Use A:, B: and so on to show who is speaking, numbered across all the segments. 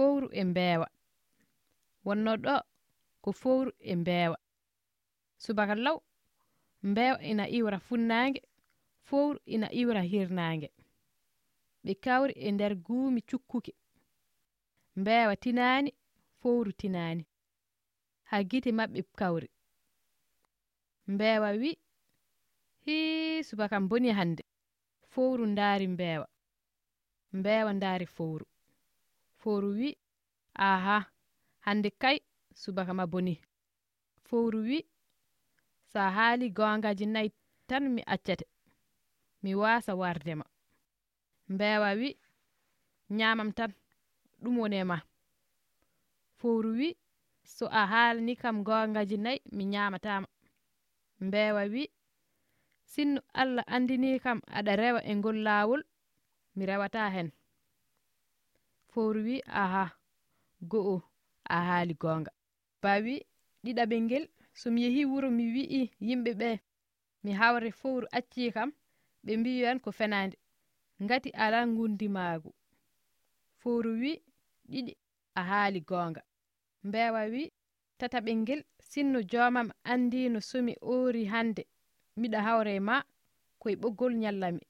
A: fowru e mbeewa. Wonno ɗo ko fowru e mbeewa. Subaka law mbeewa ina iwra funnaange fowru ina iwra hirnaange. Ɓe kawri e nder guumi cukkuke. Mbeewa tinaani fowru tinaani. Haa gite maɓɓe kawri. Mbeewa wi hii subaka boni hannde. Fowru ndaari mbeewa. Mbeewa ndaari fowru. fowru wi aha hande kay subaka ma boni. Fowru wi sa haali gongaji nayi tan mi accete mi wasa wardema mbewa wi nyamam tan ɗum woni e ma. Fowru wi so a haalani kam gongaji nayi mi nyamatama mbewa wi sinno allah andini kam aɗa rewa e ngol laawol mi rewata hen. fowru wi aha go'o a haali goonga. Ba wi ɗiɗaɓel ngel somi yehi wuro mi wi'i yimɓe ɓe mi hawre fowru acci e kam ɓe mbiyan ko fenande ngati ala ngundimaagu fowru wi ɗiɗi a haali goonga. Mbewa wi tataɓel ngel sinno joomam andino somi oori hande miɗa hawre ma koye ɓoggol nyallami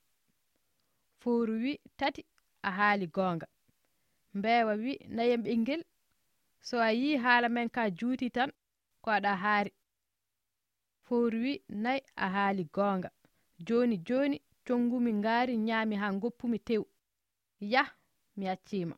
A: fowru wi tati a haali goonga. Mbeewa wi nayam ɓelngel so a yi haala men ka juuti tan ko aɗa haari. Fowru wi nayi a haali goonga. Jooni jooni conngumi ngaari nyaami haa goppumi tew. Yah mi accima